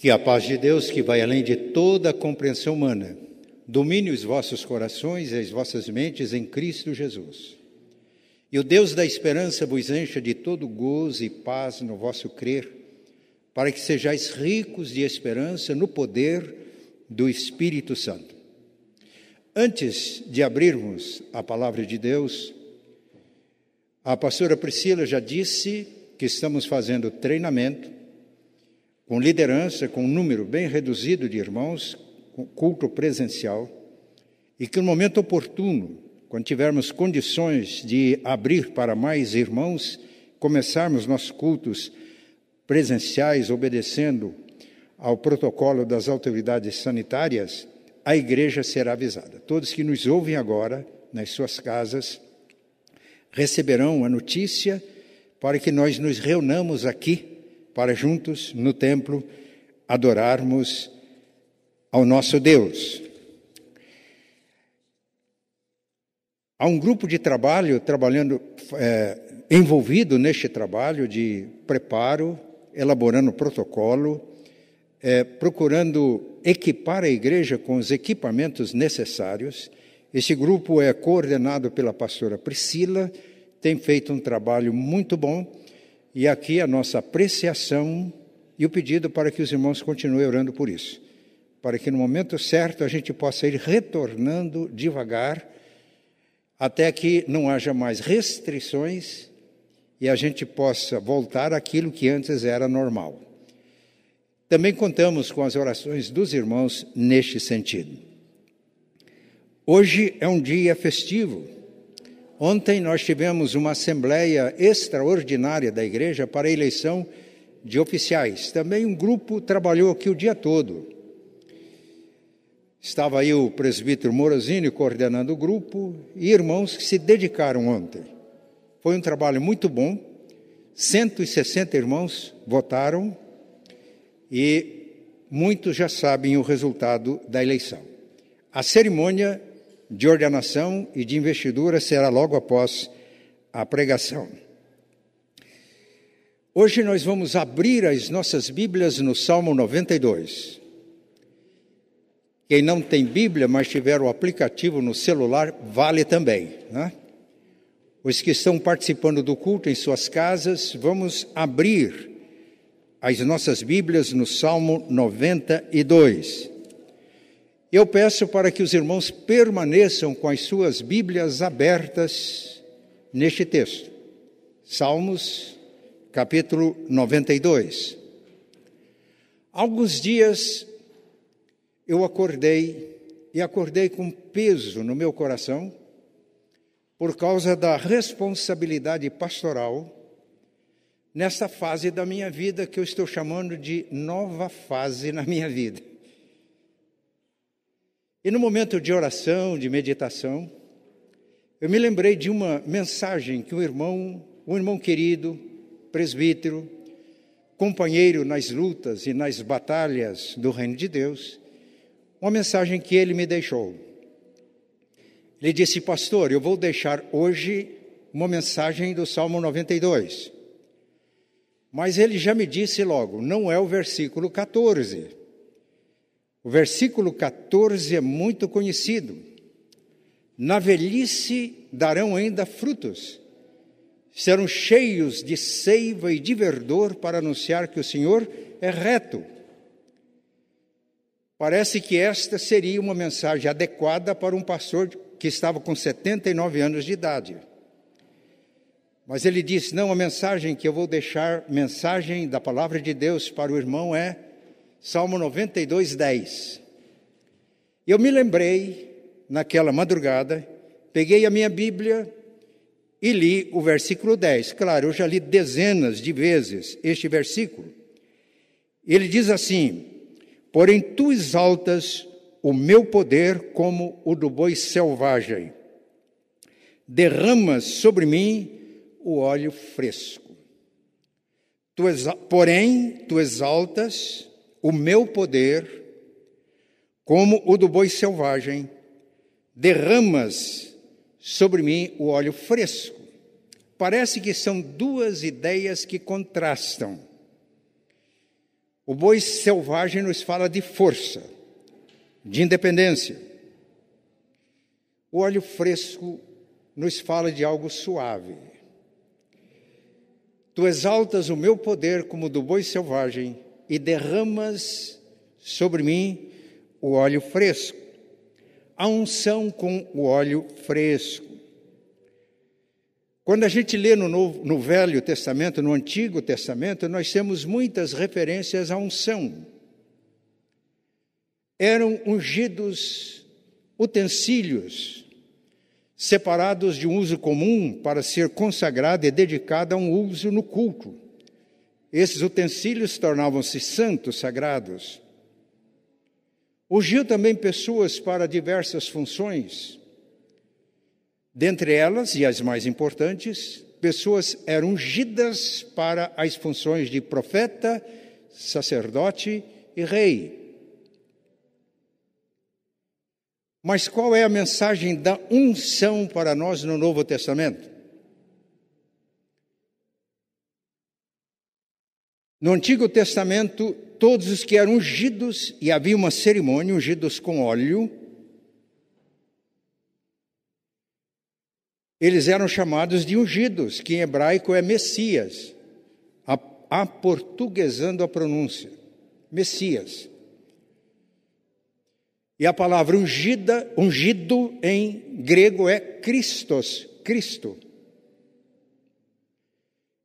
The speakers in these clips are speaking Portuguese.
Que a paz de Deus, que vai além de toda a compreensão humana, domine os vossos corações e as vossas mentes em Cristo Jesus. E o Deus da esperança vos encha de todo gozo e paz no vosso crer, para que sejais ricos de esperança no poder do Espírito Santo. Antes de abrirmos a palavra de Deus, a pastora Priscila já disse que estamos fazendo treinamento com liderança, com um número bem reduzido de irmãos, culto presencial, e que no momento oportuno, quando tivermos condições de abrir para mais irmãos, começarmos nossos cultos presenciais, obedecendo ao protocolo das autoridades sanitárias, a igreja será avisada. Todos que nos ouvem agora, nas suas casas, receberão a notícia para que nós nos reunamos aqui para juntos no templo adorarmos ao nosso Deus. Há um grupo de trabalho trabalhando é, envolvido neste trabalho de preparo, elaborando protocolo, é, procurando equipar a igreja com os equipamentos necessários este grupo é coordenado pela pastora Priscila, tem feito um trabalho muito bom e aqui a nossa apreciação e o pedido para que os irmãos continuem orando por isso, para que no momento certo a gente possa ir retornando devagar até que não haja mais restrições e a gente possa voltar àquilo que antes era normal. Também contamos com as orações dos irmãos neste sentido. Hoje é um dia festivo. Ontem nós tivemos uma assembleia extraordinária da igreja para a eleição de oficiais. Também um grupo trabalhou aqui o dia todo. Estava aí o presbítero Morosini coordenando o grupo e irmãos que se dedicaram ontem. Foi um trabalho muito bom. 160 irmãos votaram e muitos já sabem o resultado da eleição. A cerimônia de ordenação e de investidura será logo após a pregação. Hoje nós vamos abrir as nossas Bíblias no Salmo 92. Quem não tem Bíblia, mas tiver o aplicativo no celular, vale também. Né? Os que estão participando do culto em suas casas, vamos abrir as nossas Bíblias no Salmo 92. Eu peço para que os irmãos permaneçam com as suas Bíblias abertas neste texto. Salmos, capítulo 92. Alguns dias eu acordei e acordei com peso no meu coração por causa da responsabilidade pastoral nessa fase da minha vida que eu estou chamando de nova fase na minha vida. E no momento de oração, de meditação, eu me lembrei de uma mensagem que um irmão, um irmão querido, presbítero, companheiro nas lutas e nas batalhas do reino de Deus, uma mensagem que ele me deixou. Ele disse, pastor, eu vou deixar hoje uma mensagem do Salmo 92. Mas ele já me disse logo, não é o versículo 14. O versículo 14 é muito conhecido. Na velhice darão ainda frutos, serão cheios de seiva e de verdor para anunciar que o Senhor é reto. Parece que esta seria uma mensagem adequada para um pastor que estava com 79 anos de idade. Mas ele disse: não, a mensagem que eu vou deixar, mensagem da palavra de Deus para o irmão é Salmo 92, 10. Eu me lembrei, naquela madrugada, peguei a minha Bíblia e li o versículo 10. Claro, eu já li dezenas de vezes este versículo. Ele diz assim: Porém, tu exaltas o meu poder como o do boi selvagem, derramas sobre mim o óleo fresco. Tu porém, tu exaltas o meu poder, como o do boi selvagem, derramas sobre mim o óleo fresco. Parece que são duas ideias que contrastam. O boi selvagem nos fala de força, de independência. O óleo fresco nos fala de algo suave. Tu exaltas o meu poder como do boi selvagem e derramas sobre mim o óleo fresco. A unção com o óleo fresco. Quando a gente lê no, Novo, no Velho Testamento, no Antigo Testamento, nós temos muitas referências à unção. Eram ungidos utensílios separados de um uso comum para ser consagrado e dedicado a um uso no culto. Esses utensílios tornavam-se santos, sagrados. Ungiu também pessoas para diversas funções. Dentre elas, e as mais importantes, pessoas eram ungidas para as funções de profeta, sacerdote e rei. Mas qual é a mensagem da unção para nós no Novo Testamento? No Antigo Testamento, todos os que eram ungidos, e havia uma cerimônia, ungidos com óleo, eles eram chamados de ungidos, que em hebraico é Messias, aportuguesando a pronúncia. Messias. E a palavra ungida, ungido em grego é Christos, Cristo.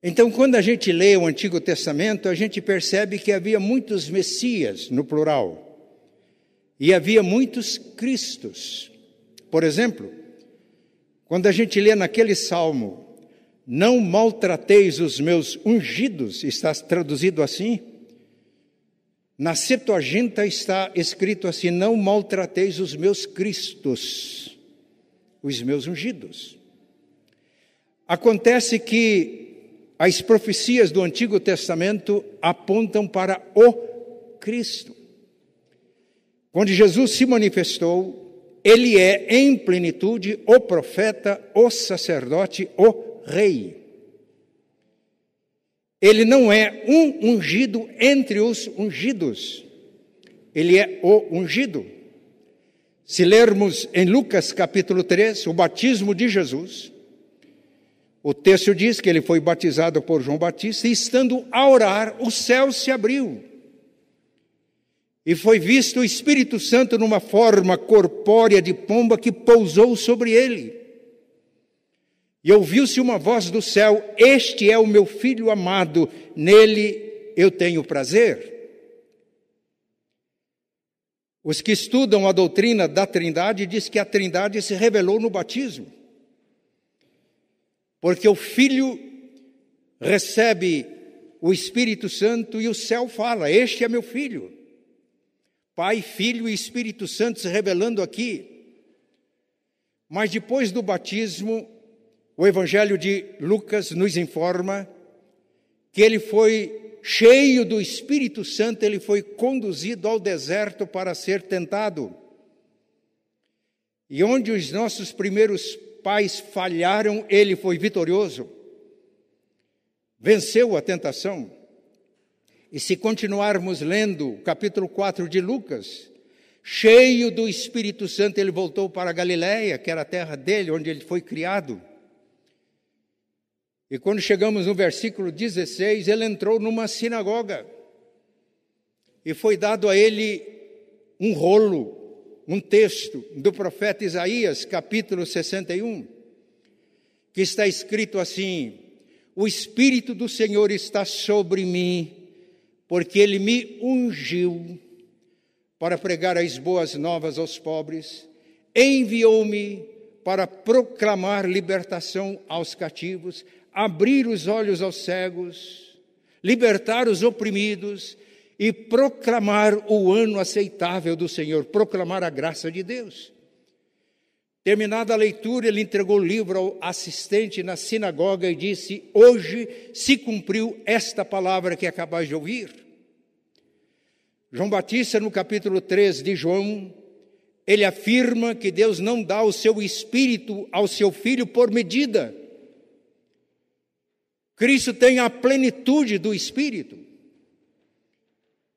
Então, quando a gente lê o Antigo Testamento, a gente percebe que havia muitos Messias, no plural, e havia muitos Cristos. Por exemplo, quando a gente lê naquele salmo, não maltrateis os meus ungidos, está traduzido assim, na Septuaginta está escrito assim: Não maltrateis os meus cristos, os meus ungidos. Acontece que as profecias do Antigo Testamento apontam para o Cristo. Quando Jesus se manifestou, ele é em plenitude o profeta, o sacerdote, o rei. Ele não é um ungido entre os ungidos, ele é o ungido. Se lermos em Lucas capítulo 3, o batismo de Jesus, o texto diz que ele foi batizado por João Batista e, estando a orar, o céu se abriu. E foi visto o Espírito Santo numa forma corpórea de pomba que pousou sobre ele. E ouviu-se uma voz do céu: Este é o meu filho amado, nele eu tenho prazer. Os que estudam a doutrina da Trindade diz que a Trindade se revelou no batismo. Porque o filho recebe o Espírito Santo e o céu fala: Este é meu filho. Pai, Filho e Espírito Santo se revelando aqui. Mas depois do batismo, o Evangelho de Lucas nos informa que ele foi cheio do Espírito Santo, ele foi conduzido ao deserto para ser tentado. E onde os nossos primeiros pais falharam, ele foi vitorioso. Venceu a tentação. E se continuarmos lendo o capítulo 4 de Lucas, cheio do Espírito Santo, ele voltou para Galiléia, que era a terra dele, onde ele foi criado. E quando chegamos no versículo 16, ele entrou numa sinagoga e foi dado a ele um rolo, um texto do profeta Isaías, capítulo 61, que está escrito assim: O Espírito do Senhor está sobre mim, porque ele me ungiu para pregar as boas novas aos pobres, enviou-me para proclamar libertação aos cativos, abrir os olhos aos cegos, libertar os oprimidos e proclamar o ano aceitável do Senhor, proclamar a graça de Deus. Terminada a leitura, ele entregou o livro ao assistente na sinagoga e disse: Hoje se cumpriu esta palavra que acabais de ouvir. João Batista, no capítulo 3 de João, ele afirma que Deus não dá o seu espírito ao seu filho por medida Cristo tem a plenitude do Espírito.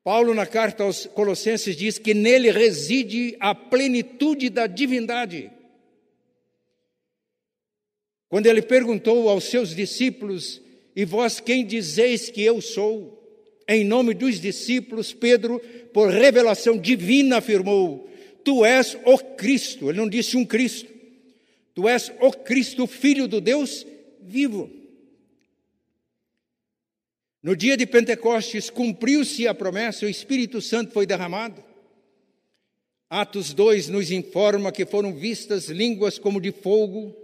Paulo, na carta aos Colossenses, diz que nele reside a plenitude da divindade. Quando ele perguntou aos seus discípulos: E vós quem dizeis que eu sou? Em nome dos discípulos, Pedro, por revelação divina, afirmou: Tu és o Cristo. Ele não disse um Cristo. Tu és o Cristo, filho do Deus vivo. No dia de Pentecostes, cumpriu-se a promessa, o Espírito Santo foi derramado. Atos 2 nos informa que foram vistas línguas como de fogo,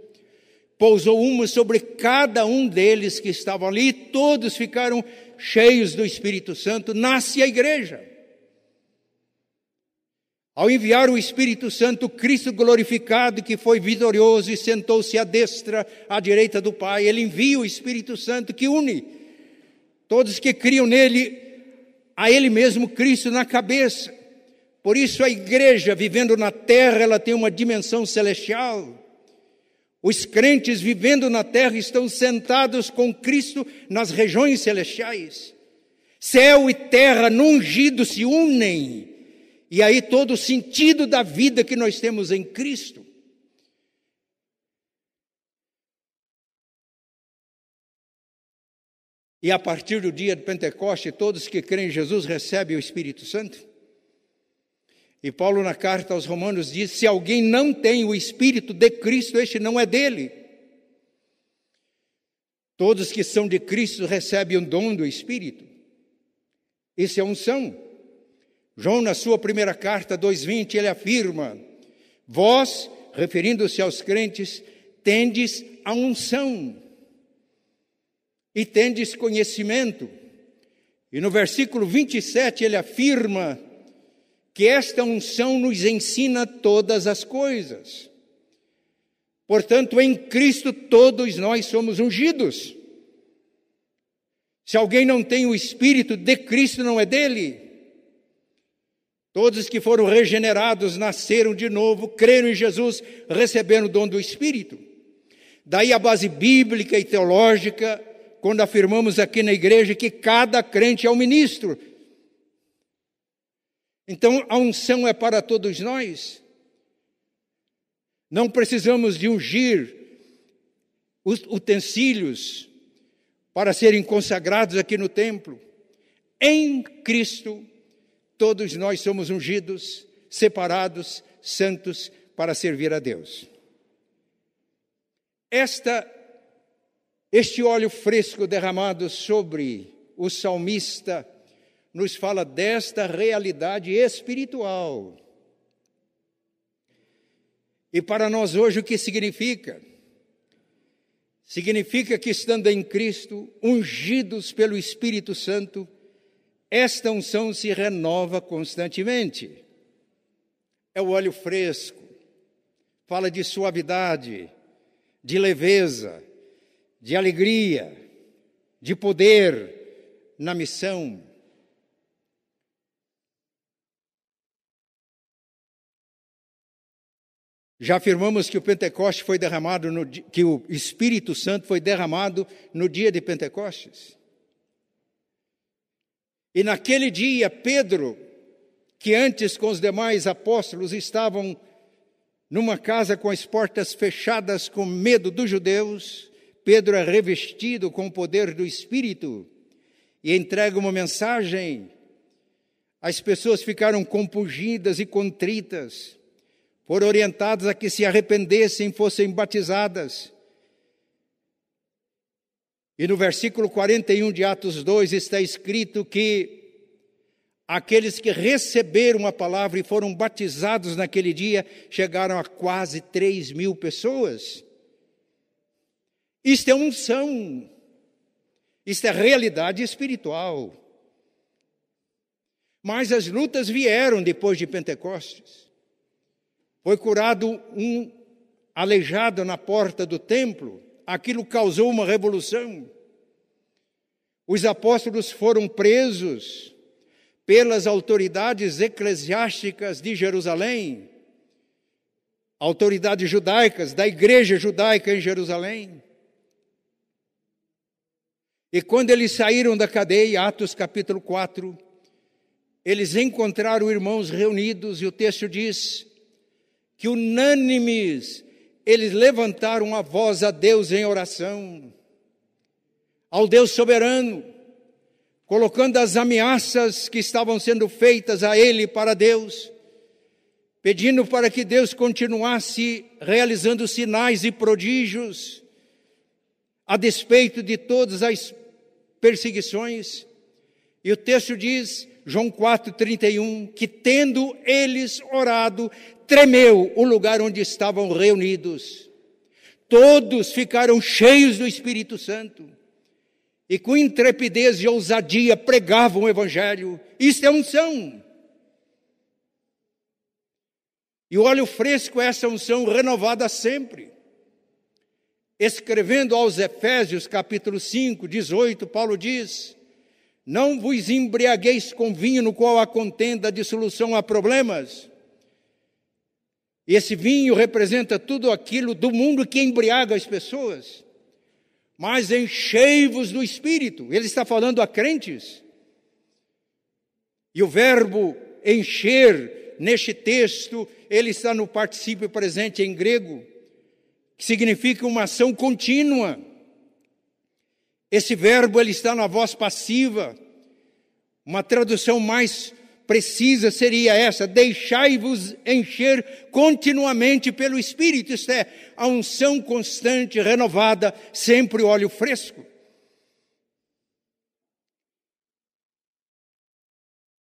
pousou uma sobre cada um deles que estavam ali, todos ficaram cheios do Espírito Santo. Nasce a igreja. Ao enviar o Espírito Santo, Cristo glorificado, que foi vitorioso e sentou-se à destra, à direita do Pai, ele envia o Espírito Santo que une Todos que criam nele, a ele mesmo Cristo na cabeça. Por isso a igreja vivendo na terra, ela tem uma dimensão celestial. Os crentes vivendo na terra estão sentados com Cristo nas regiões celestiais. Céu e terra ungido se unem. E aí todo o sentido da vida que nós temos em Cristo. E a partir do dia de Pentecoste, todos que creem em Jesus recebem o Espírito Santo. E Paulo, na carta aos Romanos, diz: se alguém não tem o Espírito de Cristo, este não é dele. Todos que são de Cristo recebem o dom do Espírito. Isso é unção. João, na sua primeira carta, 2,20, ele afirma: Vós, referindo-se aos crentes, tendes a unção e tendes conhecimento. E no versículo 27 ele afirma que esta unção nos ensina todas as coisas. Portanto, em Cristo todos nós somos ungidos. Se alguém não tem o Espírito de Cristo, não é dele. Todos que foram regenerados, nasceram de novo, creram em Jesus, receberam o dom do Espírito. Daí a base bíblica e teológica quando afirmamos aqui na igreja que cada crente é um ministro. Então a unção é para todos nós. Não precisamos de ungir os utensílios para serem consagrados aqui no templo. Em Cristo, todos nós somos ungidos, separados, santos para servir a Deus. Esta este óleo fresco derramado sobre o salmista nos fala desta realidade espiritual. E para nós hoje o que significa? Significa que estando em Cristo, ungidos pelo Espírito Santo, esta unção se renova constantemente. É o óleo fresco, fala de suavidade, de leveza, de alegria, de poder na missão. Já afirmamos que o Pentecoste foi derramado no, que o Espírito Santo foi derramado no dia de Pentecostes. E naquele dia, Pedro, que antes com os demais apóstolos estavam numa casa com as portas fechadas com medo dos judeus, Pedro é revestido com o poder do Espírito e entrega uma mensagem. As pessoas ficaram compungidas e contritas, foram orientadas a que se arrependessem, fossem batizadas. E no versículo 41 de Atos 2 está escrito que aqueles que receberam a palavra e foram batizados naquele dia chegaram a quase 3 mil pessoas. Isto é unção. Isto é realidade espiritual. Mas as lutas vieram depois de Pentecostes. Foi curado um aleijado na porta do templo. Aquilo causou uma revolução. Os apóstolos foram presos pelas autoridades eclesiásticas de Jerusalém, autoridades judaicas, da igreja judaica em Jerusalém. E quando eles saíram da cadeia, Atos capítulo 4, eles encontraram irmãos reunidos e o texto diz que unânimes eles levantaram a voz a Deus em oração, ao Deus soberano, colocando as ameaças que estavam sendo feitas a ele para Deus, pedindo para que Deus continuasse realizando sinais e prodígios, a despeito de todas as perseguições. E o texto diz, João 4,31, que tendo eles orado, tremeu o lugar onde estavam reunidos. Todos ficaram cheios do Espírito Santo e com intrepidez e ousadia pregavam o Evangelho. Isto é unção. E o óleo fresco é essa unção renovada sempre. Escrevendo aos Efésios, capítulo 5, 18, Paulo diz: Não vos embriagueis com vinho no qual há contenda, dissolução a problemas esse vinho representa tudo aquilo do mundo que embriaga as pessoas. Mas enchei-vos do Espírito. Ele está falando a crentes. E o verbo encher, neste texto, ele está no particípio presente em grego, que significa uma ação contínua. Esse verbo ele está na voz passiva. Uma tradução mais precisa seria essa: deixai-vos encher continuamente pelo Espírito, isto é, a unção constante, renovada, sempre óleo fresco.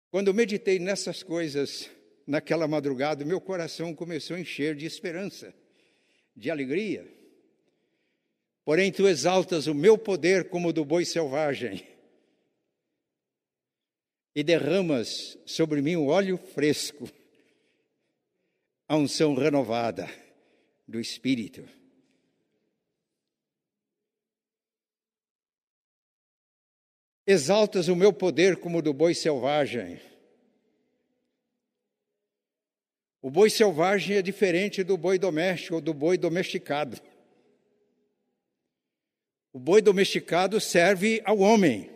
Quando eu meditei nessas coisas naquela madrugada, meu coração começou a encher de esperança, de alegria. Porém, tu exaltas o meu poder como o do boi selvagem e derramas sobre mim um óleo fresco, a unção renovada do Espírito. Exaltas o meu poder como o do boi selvagem. O boi selvagem é diferente do boi doméstico ou do boi domesticado. O boi domesticado serve ao homem.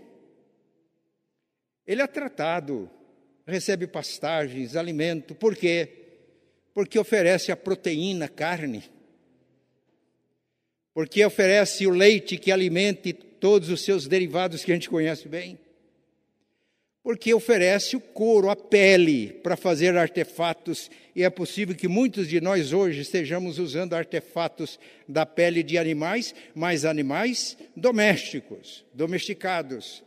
Ele é tratado, recebe pastagens, alimento. Por quê? Porque oferece a proteína, carne. Porque oferece o leite que alimente todos os seus derivados que a gente conhece bem. Porque oferece o couro, a pele, para fazer artefatos, e é possível que muitos de nós hoje estejamos usando artefatos da pele de animais, mas animais domésticos, domesticados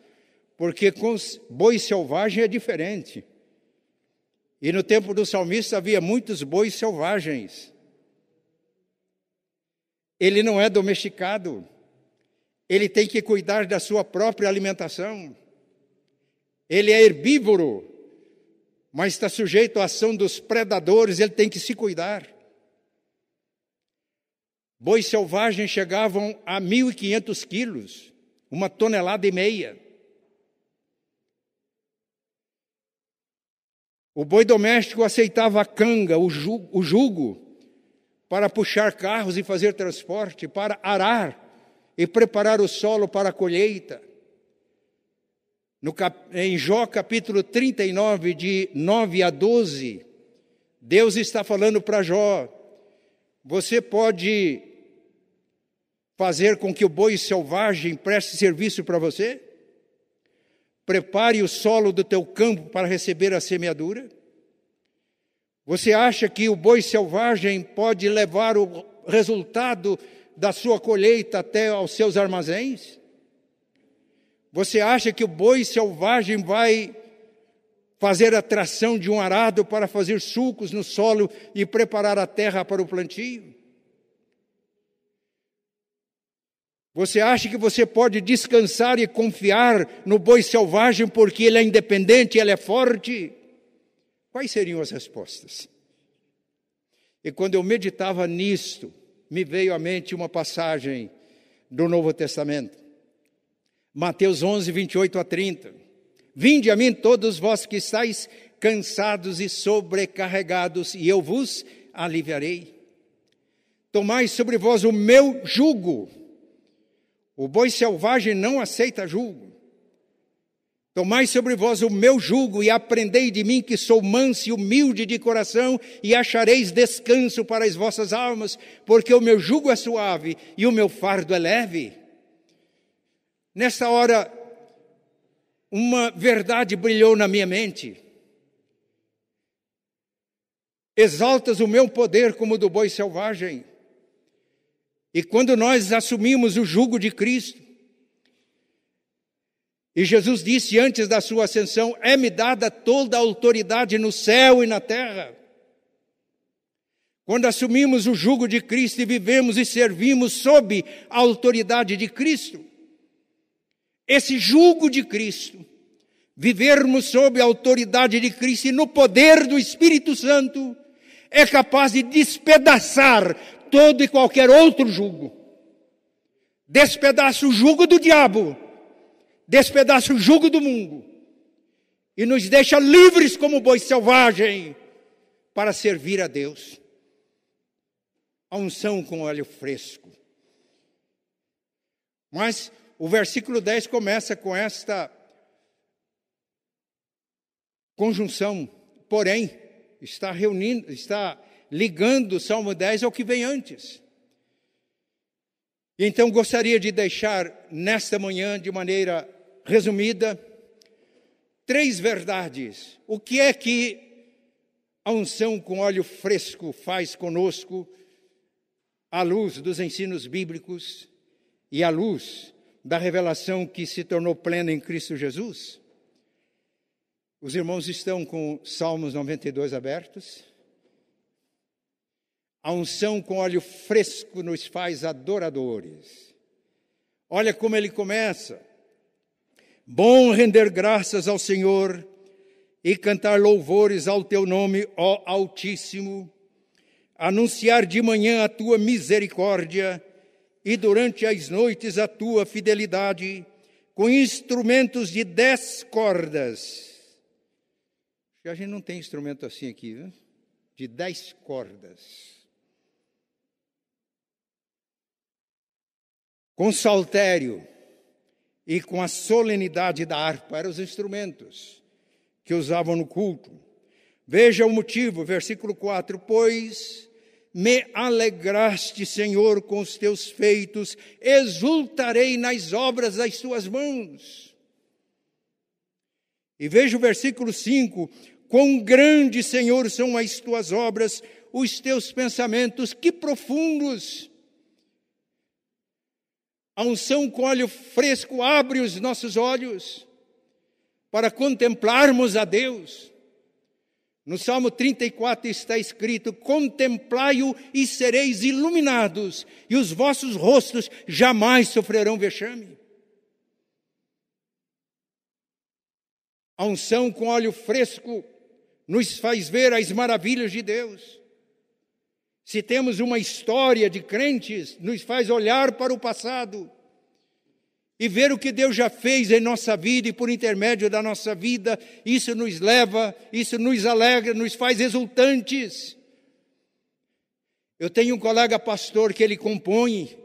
porque com boi selvagem é diferente. E no tempo do salmista havia muitos bois selvagens. Ele não é domesticado, ele tem que cuidar da sua própria alimentação. Ele é herbívoro, mas está sujeito à ação dos predadores, ele tem que se cuidar. Bois selvagens chegavam a 1.500 quilos, uma tonelada e meia. O boi doméstico aceitava a canga, o jugo, o jugo, para puxar carros e fazer transporte, para arar e preparar o solo para a colheita. No, em Jó capítulo 39, de 9 a 12, Deus está falando para Jó: você pode fazer com que o boi selvagem preste serviço para você? Prepare o solo do teu campo para receber a semeadura. Você acha que o boi selvagem pode levar o resultado da sua colheita até aos seus armazéns? Você acha que o boi selvagem vai fazer a tração de um arado para fazer sulcos no solo e preparar a terra para o plantio? Você acha que você pode descansar e confiar no boi selvagem porque ele é independente, ele é forte? Quais seriam as respostas? E quando eu meditava nisto, me veio à mente uma passagem do Novo Testamento. Mateus 11, 28 a 30. Vinde a mim todos vós que estáis cansados e sobrecarregados, e eu vos aliviarei. Tomai sobre vós o meu jugo o boi selvagem não aceita julgo. Tomai sobre vós o meu jugo e aprendei de mim que sou manso e humilde de coração e achareis descanso para as vossas almas, porque o meu jugo é suave e o meu fardo é leve. Nessa hora, uma verdade brilhou na minha mente. Exaltas o meu poder como o do boi selvagem. E quando nós assumimos o jugo de Cristo, e Jesus disse antes da sua ascensão: É-me dada toda a autoridade no céu e na terra. Quando assumimos o jugo de Cristo e vivemos e servimos sob a autoridade de Cristo, esse jugo de Cristo, vivermos sob a autoridade de Cristo e no poder do Espírito Santo, é capaz de despedaçar todo e qualquer outro jugo. Despedaça o jugo do diabo despedaça o jugo do mundo e nos deixa livres como boi selvagem para servir a Deus. A unção com óleo fresco. Mas o versículo 10 começa com esta conjunção, porém, está reunindo, está ligando o Salmo 10 ao que vem antes. Então gostaria de deixar nesta manhã, de maneira resumida, três verdades. O que é que a unção com óleo fresco faz conosco, à luz dos ensinos bíblicos e à luz da revelação que se tornou plena em Cristo Jesus? Os irmãos estão com Salmos 92 abertos. A unção com óleo fresco nos faz adoradores. Olha como ele começa. Bom render graças ao Senhor e cantar louvores ao teu nome, ó Altíssimo, anunciar de manhã a tua misericórdia e durante as noites a tua fidelidade, com instrumentos de dez cordas. A gente não tem instrumento assim aqui, viu? de dez cordas. Com saltério e com a solenidade da harpa, eram os instrumentos que usavam no culto. Veja o motivo, versículo 4: Pois me alegraste, Senhor, com os teus feitos, exultarei nas obras das tuas mãos. E veja o versículo 5: Quão grande, Senhor, são as tuas obras, os teus pensamentos, que profundos! A unção com óleo fresco abre os nossos olhos para contemplarmos a Deus. No Salmo 34 está escrito: Contemplai-o e sereis iluminados, e os vossos rostos jamais sofrerão vexame. A unção com óleo fresco nos faz ver as maravilhas de Deus. Se temos uma história de crentes, nos faz olhar para o passado e ver o que Deus já fez em nossa vida e por intermédio da nossa vida, isso nos leva, isso nos alegra, nos faz exultantes. Eu tenho um colega pastor que ele compõe,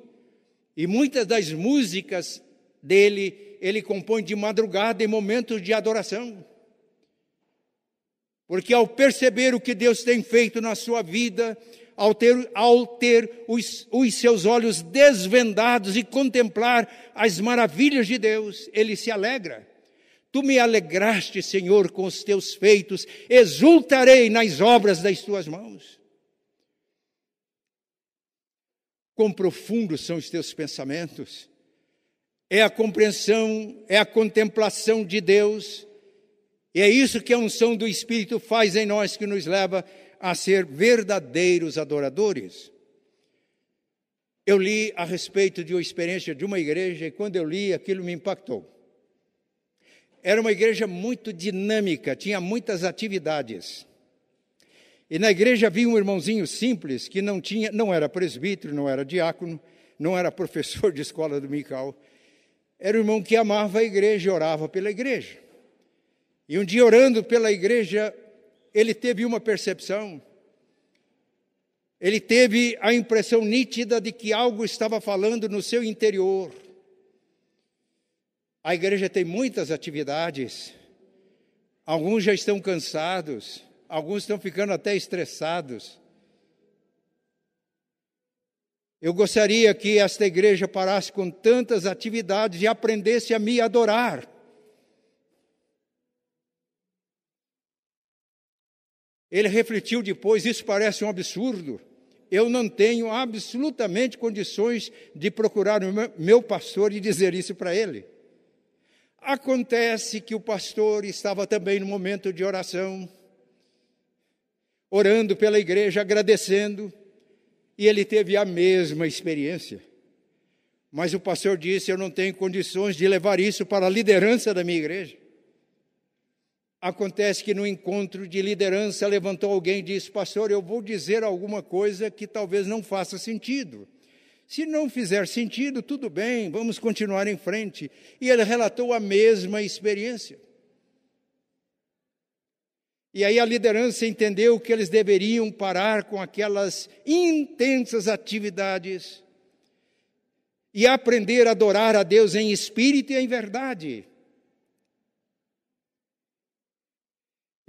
e muitas das músicas dele, ele compõe de madrugada em momentos de adoração. Porque ao perceber o que Deus tem feito na sua vida, ao ter, ao ter os, os seus olhos desvendados e contemplar as maravilhas de Deus, ele se alegra. Tu me alegraste, Senhor, com os teus feitos, exultarei nas obras das tuas mãos. Quão profundos são os teus pensamentos, é a compreensão, é a contemplação de Deus, e é isso que a unção do Espírito faz em nós, que nos leva a ser verdadeiros adoradores. Eu li a respeito de uma experiência de uma igreja e quando eu li aquilo me impactou. Era uma igreja muito dinâmica, tinha muitas atividades. E na igreja havia um irmãozinho simples que não tinha, não era presbítero, não era diácono, não era professor de escola dominical. Era um irmão que amava a igreja orava pela igreja. E um dia orando pela igreja, ele teve uma percepção, ele teve a impressão nítida de que algo estava falando no seu interior. A igreja tem muitas atividades, alguns já estão cansados, alguns estão ficando até estressados. Eu gostaria que esta igreja parasse com tantas atividades e aprendesse a me adorar. Ele refletiu depois: isso parece um absurdo. Eu não tenho absolutamente condições de procurar o meu pastor e dizer isso para ele. Acontece que o pastor estava também no momento de oração, orando pela igreja, agradecendo, e ele teve a mesma experiência. Mas o pastor disse: Eu não tenho condições de levar isso para a liderança da minha igreja. Acontece que no encontro de liderança levantou alguém e disse: Pastor, eu vou dizer alguma coisa que talvez não faça sentido. Se não fizer sentido, tudo bem, vamos continuar em frente. E ele relatou a mesma experiência. E aí a liderança entendeu que eles deveriam parar com aquelas intensas atividades e aprender a adorar a Deus em espírito e em verdade.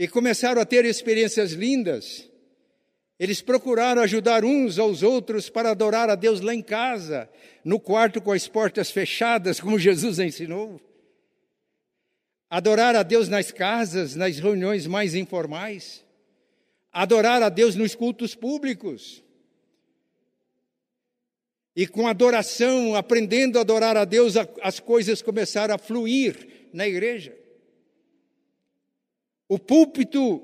E começaram a ter experiências lindas. Eles procuraram ajudar uns aos outros para adorar a Deus lá em casa, no quarto com as portas fechadas, como Jesus ensinou. Adorar a Deus nas casas, nas reuniões mais informais. Adorar a Deus nos cultos públicos. E com adoração, aprendendo a adorar a Deus, as coisas começaram a fluir na igreja. O púlpito,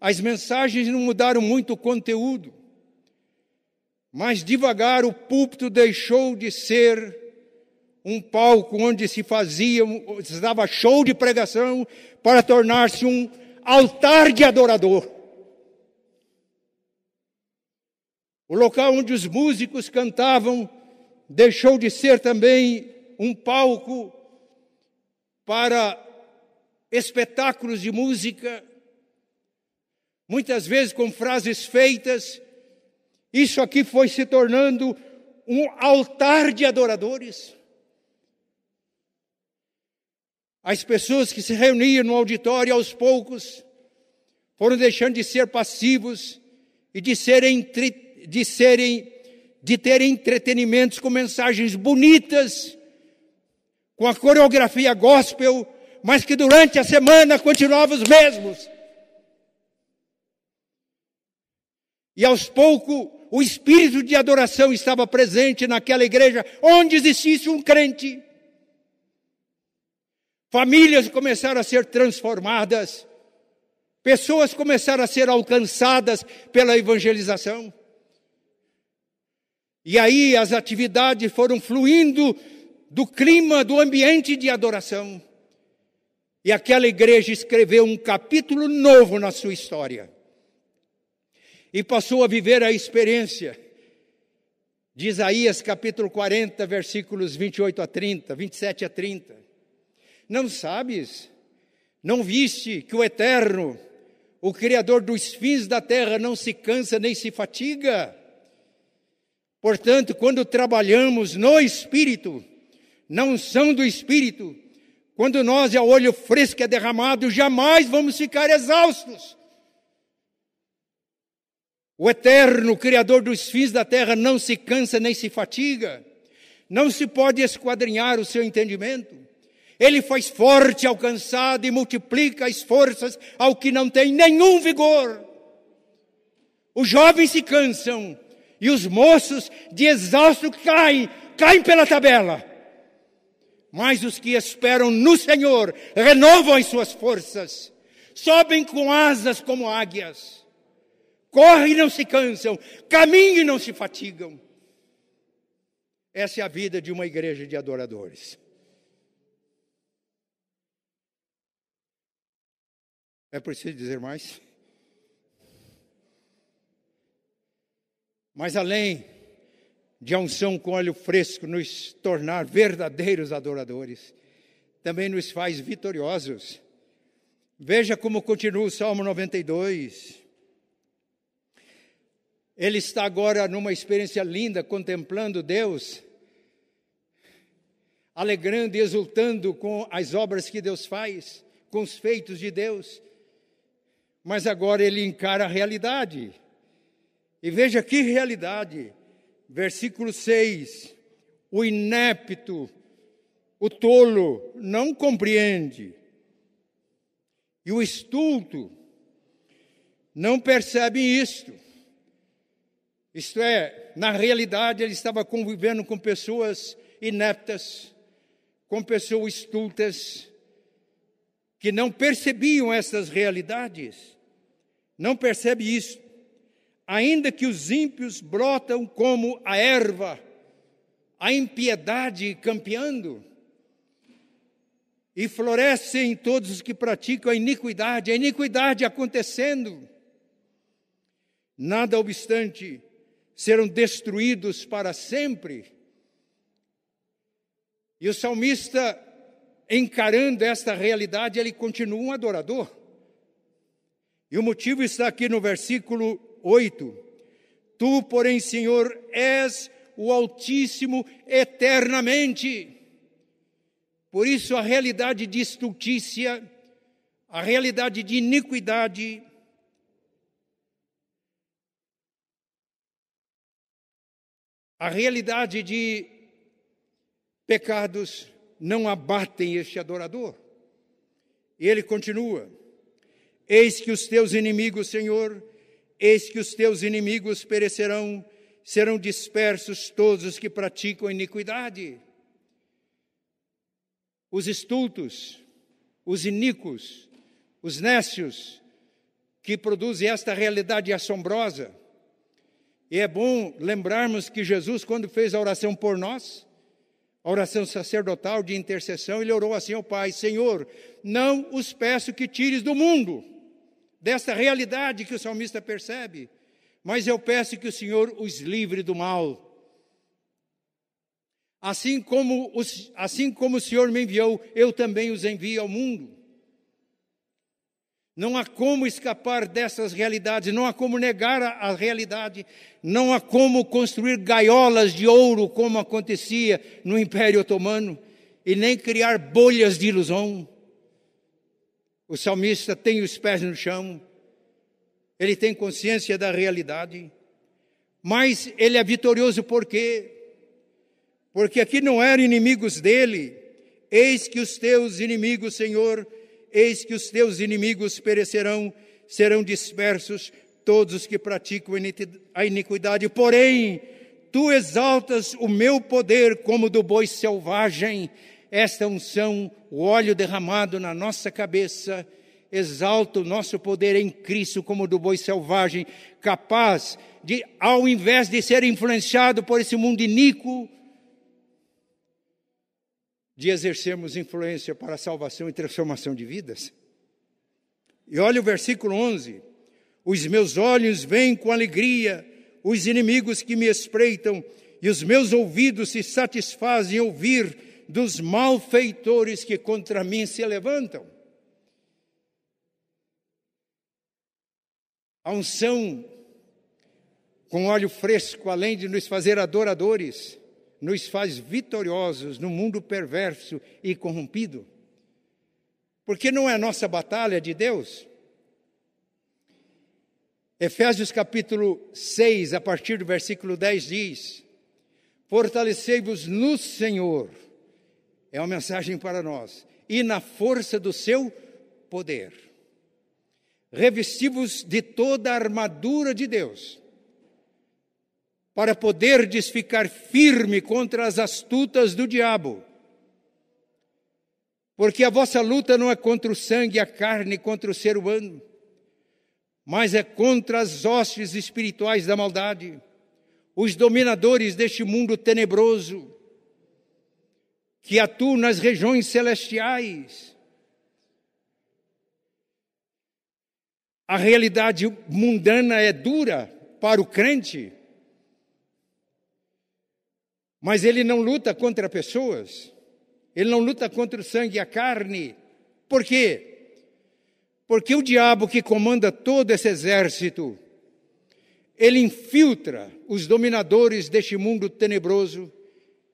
as mensagens não mudaram muito o conteúdo, mas devagar o púlpito deixou de ser um palco onde se fazia, se dava show de pregação, para tornar-se um altar de adorador. O local onde os músicos cantavam deixou de ser também um palco para espetáculos de música, muitas vezes com frases feitas. Isso aqui foi se tornando um altar de adoradores. As pessoas que se reuniam no auditório aos poucos foram deixando de ser passivos e de serem, de serem, de terem entretenimentos com mensagens bonitas, com a coreografia gospel, mas que durante a semana continuavam os mesmos. E aos poucos, o espírito de adoração estava presente naquela igreja onde existisse um crente. Famílias começaram a ser transformadas, pessoas começaram a ser alcançadas pela evangelização. E aí as atividades foram fluindo do clima, do ambiente de adoração. E aquela igreja escreveu um capítulo novo na sua história. E passou a viver a experiência de Isaías capítulo 40, versículos 28 a 30, 27 a 30. Não sabes? Não viste que o Eterno, o Criador dos fins da terra, não se cansa nem se fatiga? Portanto, quando trabalhamos no Espírito, não são do Espírito, quando nós, a olho fresco, é derramado, jamais vamos ficar exaustos. O eterno Criador dos fins da terra não se cansa nem se fatiga, não se pode esquadrinhar o seu entendimento. Ele faz forte ao cansado e multiplica as forças ao que não tem nenhum vigor. Os jovens se cansam e os moços de exausto caem, caem pela tabela. Mas os que esperam no Senhor renovam as suas forças, sobem com asas como águias, correm e não se cansam, caminham e não se fatigam. Essa é a vida de uma igreja de adoradores. É preciso dizer mais? Mas além de unção com óleo fresco nos tornar verdadeiros adoradores, também nos faz vitoriosos. Veja como continua o Salmo 92. Ele está agora numa experiência linda, contemplando Deus. alegrando e exultando com as obras que Deus faz, com os feitos de Deus. Mas agora ele encara a realidade. E veja que realidade. Versículo 6. O inepto, o tolo, não compreende. E o estulto não percebe isto. Isto é, na realidade, ele estava convivendo com pessoas ineptas, com pessoas estultas, que não percebiam essas realidades. Não percebe isso. Ainda que os ímpios brotam como a erva, a impiedade campeando, e florescem todos os que praticam a iniquidade, a iniquidade acontecendo. Nada obstante, serão destruídos para sempre. E o salmista, encarando esta realidade, ele continua um adorador. E o motivo está aqui no versículo 8. Tu, porém, Senhor, és o Altíssimo eternamente. Por isso, a realidade de estultícia, a realidade de iniquidade, a realidade de pecados não abatem este adorador. E ele continua: Eis que os teus inimigos, Senhor, eis que os teus inimigos perecerão, serão dispersos todos os que praticam iniquidade os estultos, os iníquos, os nécios, que produzem esta realidade assombrosa. E é bom lembrarmos que Jesus, quando fez a oração por nós, a oração sacerdotal de intercessão, ele orou assim ao Pai: Senhor, não os peço que tires do mundo, desta realidade que o salmista percebe, mas eu peço que o Senhor os livre do mal. Assim como, os, assim como o Senhor me enviou, eu também os envio ao mundo. Não há como escapar dessas realidades, não há como negar a, a realidade, não há como construir gaiolas de ouro, como acontecia no Império Otomano, e nem criar bolhas de ilusão. O salmista tem os pés no chão, ele tem consciência da realidade, mas ele é vitorioso por quê? porque aqui não eram inimigos dele. Eis que os teus inimigos, Senhor, eis que os teus inimigos perecerão, serão dispersos todos os que praticam a iniquidade. Porém, tu exaltas o meu poder como do boi selvagem. Esta unção, o óleo derramado na nossa cabeça, exalta o nosso poder em Cristo como do boi selvagem, capaz de, ao invés de ser influenciado por esse mundo iníquo, de exercermos influência para a salvação e transformação de vidas. E olha o versículo 11: Os meus olhos veem com alegria os inimigos que me espreitam, e os meus ouvidos se satisfazem em ouvir dos malfeitores que contra mim se levantam. A unção com óleo fresco, além de nos fazer adoradores, nos faz vitoriosos no mundo perverso e corrompido. Porque não é nossa batalha de Deus. Efésios capítulo 6, a partir do versículo 10 diz: Fortalecei-vos no Senhor, é uma mensagem para nós, e na força do seu poder. Revesti-vos de toda a armadura de Deus. Para poderdes ficar firme contra as astutas do diabo. Porque a vossa luta não é contra o sangue e a carne, contra o ser humano, mas é contra as hostes espirituais da maldade, os dominadores deste mundo tenebroso, que atuam nas regiões celestiais. A realidade mundana é dura para o crente, mas ele não luta contra pessoas, ele não luta contra o sangue e a carne. Por quê? Porque o diabo que comanda todo esse exército, ele infiltra os dominadores deste mundo tenebroso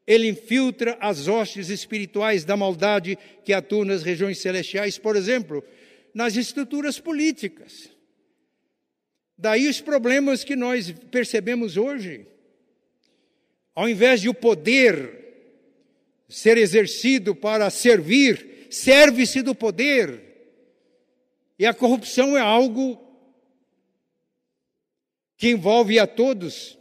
Ele infiltra as hostes espirituais da maldade que atuam nas regiões celestiais, por exemplo, nas estruturas políticas. Daí os problemas que nós percebemos hoje. Ao invés de o poder ser exercido para servir, serve-se do poder. E a corrupção é algo que envolve a todos.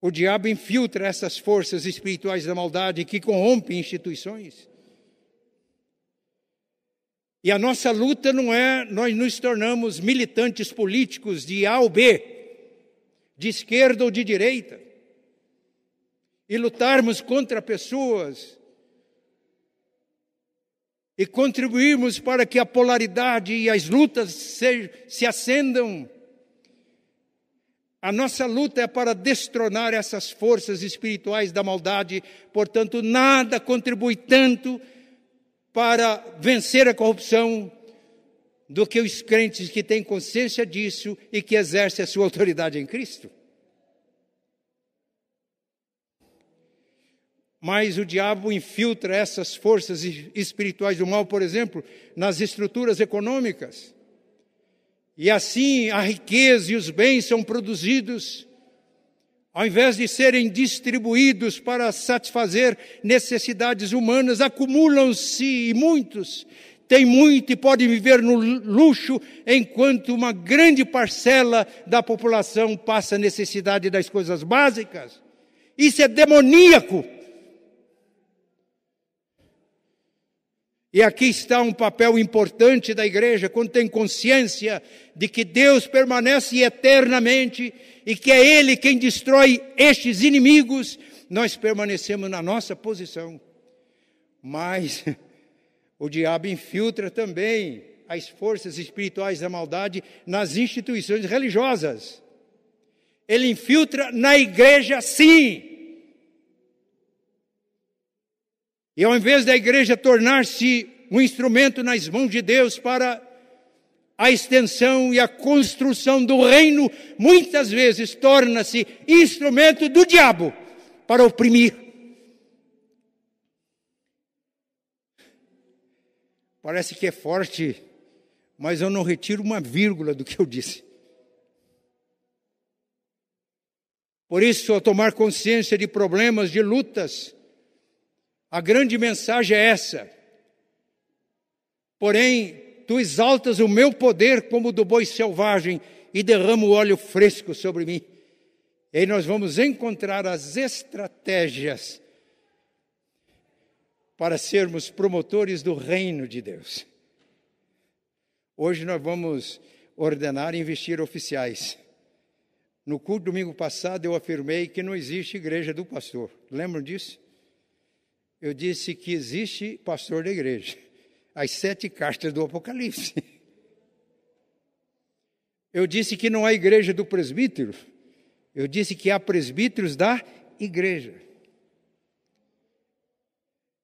O diabo infiltra essas forças espirituais da maldade que corrompem instituições. E a nossa luta não é nós nos tornamos militantes políticos de A ou B, de esquerda ou de direita, e lutarmos contra pessoas e contribuirmos para que a polaridade e as lutas se, se acendam a nossa luta é para destronar essas forças espirituais da maldade, portanto, nada contribui tanto para vencer a corrupção do que os crentes que têm consciência disso e que exercem a sua autoridade em Cristo. Mas o diabo infiltra essas forças espirituais do mal, por exemplo, nas estruturas econômicas. E assim a riqueza e os bens são produzidos, ao invés de serem distribuídos para satisfazer necessidades humanas, acumulam-se e muitos têm muito e podem viver no luxo, enquanto uma grande parcela da população passa necessidade das coisas básicas. Isso é demoníaco. E aqui está um papel importante da igreja, quando tem consciência de que Deus permanece eternamente e que é Ele quem destrói estes inimigos, nós permanecemos na nossa posição. Mas o diabo infiltra também as forças espirituais da maldade nas instituições religiosas. Ele infiltra na igreja, sim. E ao invés da igreja tornar-se um instrumento nas mãos de Deus para a extensão e a construção do reino, muitas vezes torna-se instrumento do diabo para oprimir. Parece que é forte, mas eu não retiro uma vírgula do que eu disse. Por isso, ao tomar consciência de problemas, de lutas, a grande mensagem é essa. Porém, tu exaltas o meu poder como o do boi selvagem e derrama o óleo fresco sobre mim. E aí nós vamos encontrar as estratégias para sermos promotores do reino de Deus. Hoje nós vamos ordenar e investir oficiais. No culto domingo passado eu afirmei que não existe igreja do pastor. Lembram disso? Eu disse que existe pastor da igreja. As sete cartas do Apocalipse. Eu disse que não há igreja do presbítero. Eu disse que há presbíteros da igreja.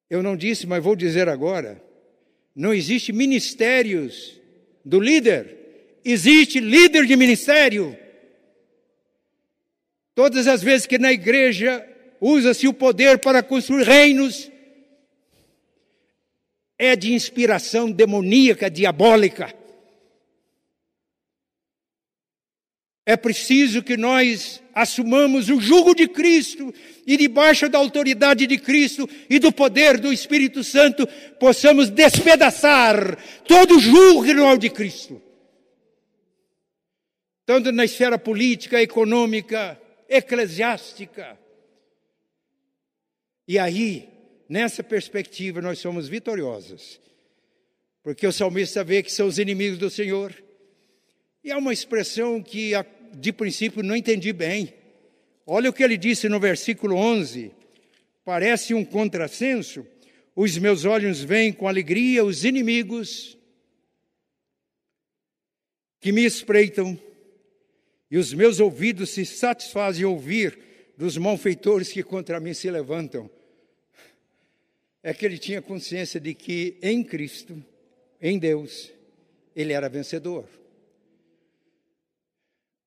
Eu não disse, mas vou dizer agora. Não existe ministérios do líder. Existe líder de ministério. Todas as vezes que na igreja usa-se o poder para construir reinos, é de inspiração demoníaca, diabólica. É preciso que nós assumamos o jugo de Cristo e, debaixo da autoridade de Cristo e do poder do Espírito Santo, possamos despedaçar todo o jugo que não é o de Cristo. Tanto na esfera política, econômica, eclesiástica, e aí, nessa perspectiva, nós somos vitoriosos. Porque o salmista vê que são os inimigos do Senhor. E há uma expressão que, de princípio, não entendi bem. Olha o que ele disse no versículo 11. Parece um contrassenso. Os meus olhos veem com alegria os inimigos que me espreitam, e os meus ouvidos se satisfazem ouvir dos malfeitores que contra mim se levantam. É que ele tinha consciência de que em Cristo, em Deus, ele era vencedor.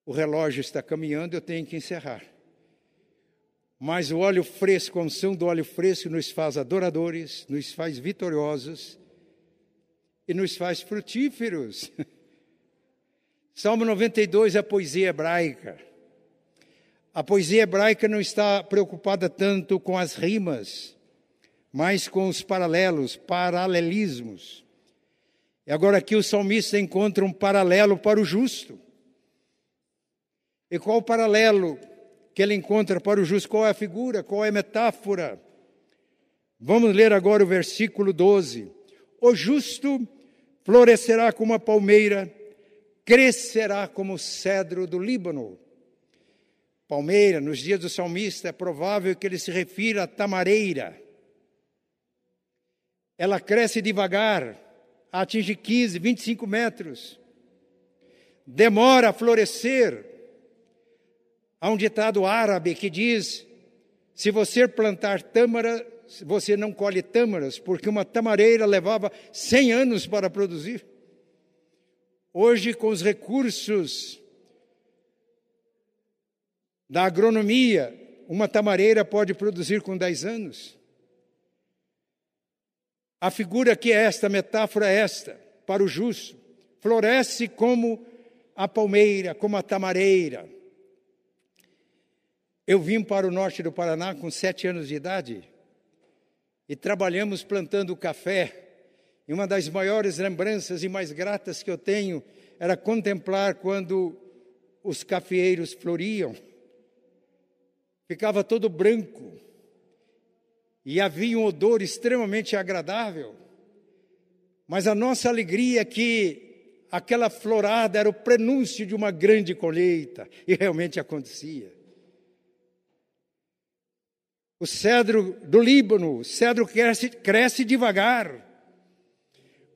O relógio está caminhando, eu tenho que encerrar. Mas o óleo fresco, a unção do óleo fresco nos faz adoradores, nos faz vitoriosos e nos faz frutíferos. Salmo 92 é a poesia hebraica. A poesia hebraica não está preocupada tanto com as rimas, mas com os paralelos, paralelismos. E agora aqui o salmista encontra um paralelo para o justo. E qual o paralelo que ele encontra para o justo? Qual é a figura? Qual é a metáfora? Vamos ler agora o versículo 12. O justo florescerá como a palmeira, crescerá como o cedro do Líbano palmeira, nos dias do salmista, é provável que ele se refira à tamareira. Ela cresce devagar, atinge 15, 25 metros. Demora a florescer. Há um ditado árabe que diz: se você plantar tâmara, você não colhe tâmaras, porque uma tamareira levava 100 anos para produzir. Hoje, com os recursos da agronomia, uma tamareira pode produzir com 10 anos. A figura que é esta, a metáfora é esta, para o justo, floresce como a palmeira, como a tamareira. Eu vim para o norte do Paraná com sete anos de idade e trabalhamos plantando café. E uma das maiores lembranças e mais gratas que eu tenho era contemplar quando os cafeeiros floriam ficava todo branco e havia um odor extremamente agradável. Mas a nossa alegria é que aquela florada era o prenúncio de uma grande colheita, e realmente acontecia. O cedro do Líbano, o cedro cresce, cresce devagar.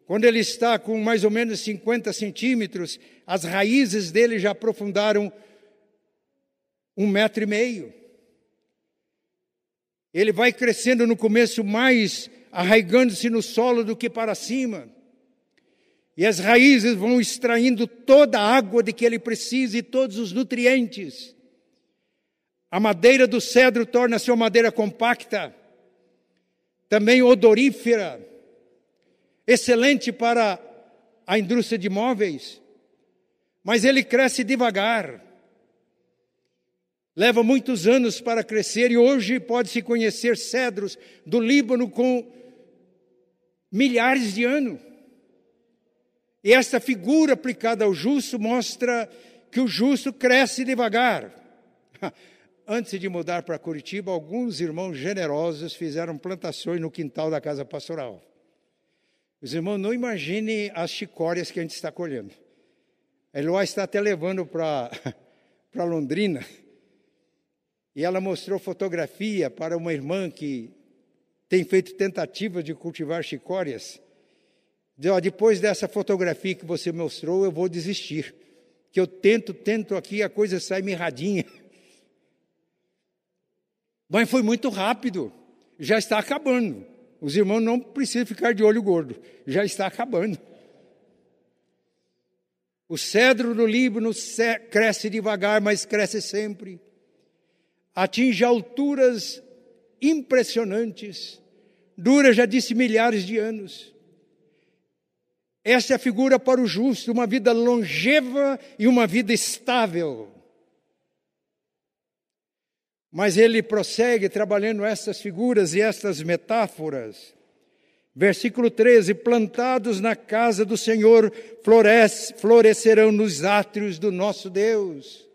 Quando ele está com mais ou menos 50 centímetros, as raízes dele já aprofundaram um metro e meio. Ele vai crescendo no começo mais arraigando-se no solo do que para cima. E as raízes vão extraindo toda a água de que ele precisa e todos os nutrientes. A madeira do cedro torna-se uma madeira compacta, também odorífera, excelente para a indústria de móveis, mas ele cresce devagar. Leva muitos anos para crescer e hoje pode-se conhecer cedros do Líbano com milhares de anos. E esta figura aplicada ao justo mostra que o justo cresce devagar. Antes de mudar para Curitiba, alguns irmãos generosos fizeram plantações no quintal da casa pastoral. Os irmãos não imaginem as chicórias que a gente está colhendo. Eloá está até levando para Londrina e ela mostrou fotografia para uma irmã que tem feito tentativa de cultivar chicórias. Diz, ó, depois dessa fotografia que você mostrou, eu vou desistir. Que eu tento, tento aqui, a coisa sai mirradinha. Mas foi muito rápido. Já está acabando. Os irmãos não precisam ficar de olho gordo. Já está acabando. O cedro do Líbano cresce devagar, mas cresce sempre atinge alturas impressionantes, dura, já disse, milhares de anos. Essa é a figura para o justo, uma vida longeva e uma vida estável. Mas ele prossegue trabalhando essas figuras e estas metáforas. Versículo 13: Plantados na casa do Senhor, florescerão nos átrios do nosso Deus.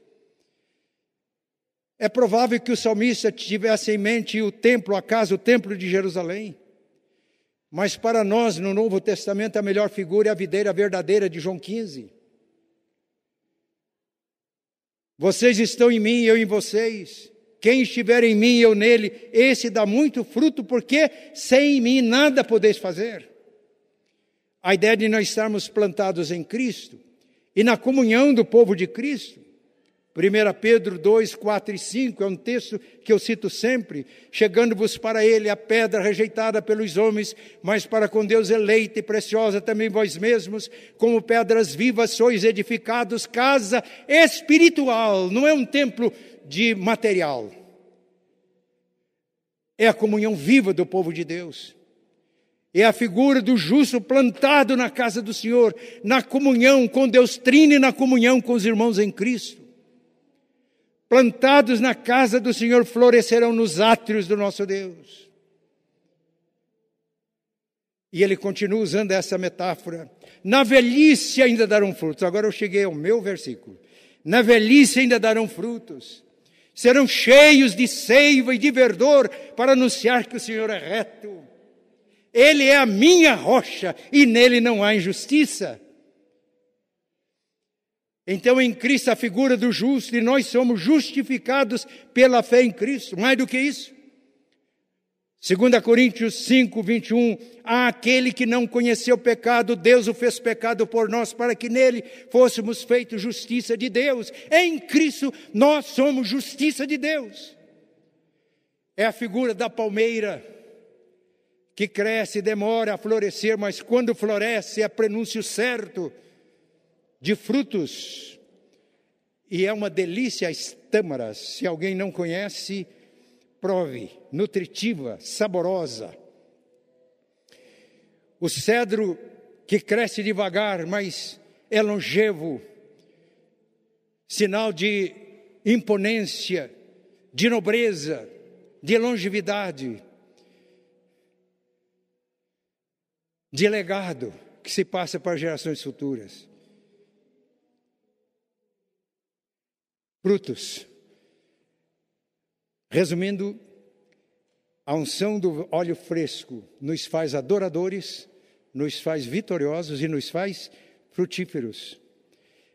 É provável que o salmista tivesse em mente o templo, a casa, o templo de Jerusalém. Mas para nós, no Novo Testamento, a melhor figura é a videira verdadeira de João 15. Vocês estão em mim, eu em vocês. Quem estiver em mim eu nele, esse dá muito fruto, porque sem mim nada podeis fazer. A ideia de nós estarmos plantados em Cristo e na comunhão do povo de Cristo 1 Pedro 2, 4 e 5 é um texto que eu cito sempre. Chegando-vos para ele a pedra rejeitada pelos homens, mas para com Deus eleita e preciosa também vós mesmos, como pedras vivas sois edificados, casa espiritual, não é um templo de material. É a comunhão viva do povo de Deus. É a figura do justo plantado na casa do Senhor, na comunhão com Deus Trino e na comunhão com os irmãos em Cristo plantados na casa do Senhor, florescerão nos átrios do nosso Deus. E ele continua usando essa metáfora. Na velhice ainda darão frutos. Agora eu cheguei ao meu versículo. Na velhice ainda darão frutos. Serão cheios de seiva e de verdor para anunciar que o Senhor é reto. Ele é a minha rocha e nele não há injustiça. Então, em Cristo, a figura do justo, e nós somos justificados pela fé em Cristo. Mais do que isso. 2 Coríntios 5, 21. Há aquele que não conheceu pecado, Deus o fez pecado por nós, para que nele fôssemos feitos justiça de Deus. Em Cristo, nós somos justiça de Deus. É a figura da palmeira que cresce, demora a florescer, mas quando floresce é prenúncio certo de frutos. E é uma delícia as tâmaras. Se alguém não conhece, prove. Nutritiva, saborosa. O cedro que cresce devagar, mas é longevo. Sinal de imponência, de nobreza, de longevidade, de legado que se passa para gerações futuras. Frutos. Resumindo, a unção do óleo fresco nos faz adoradores, nos faz vitoriosos e nos faz frutíferos.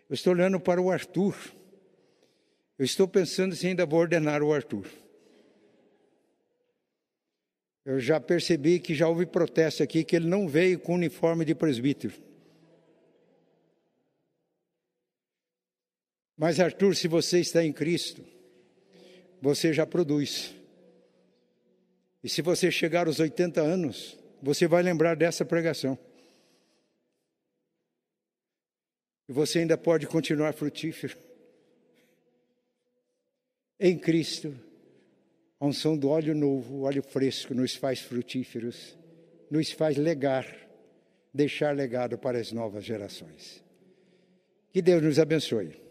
Eu estou olhando para o Arthur. Eu estou pensando se ainda vou ordenar o Arthur. Eu já percebi que já houve protesto aqui que ele não veio com uniforme de presbítero. Mas, Arthur, se você está em Cristo, você já produz. E se você chegar aos 80 anos, você vai lembrar dessa pregação. E você ainda pode continuar frutífero. Em Cristo, a unção do óleo novo, óleo fresco, nos faz frutíferos, nos faz legar, deixar legado para as novas gerações. Que Deus nos abençoe.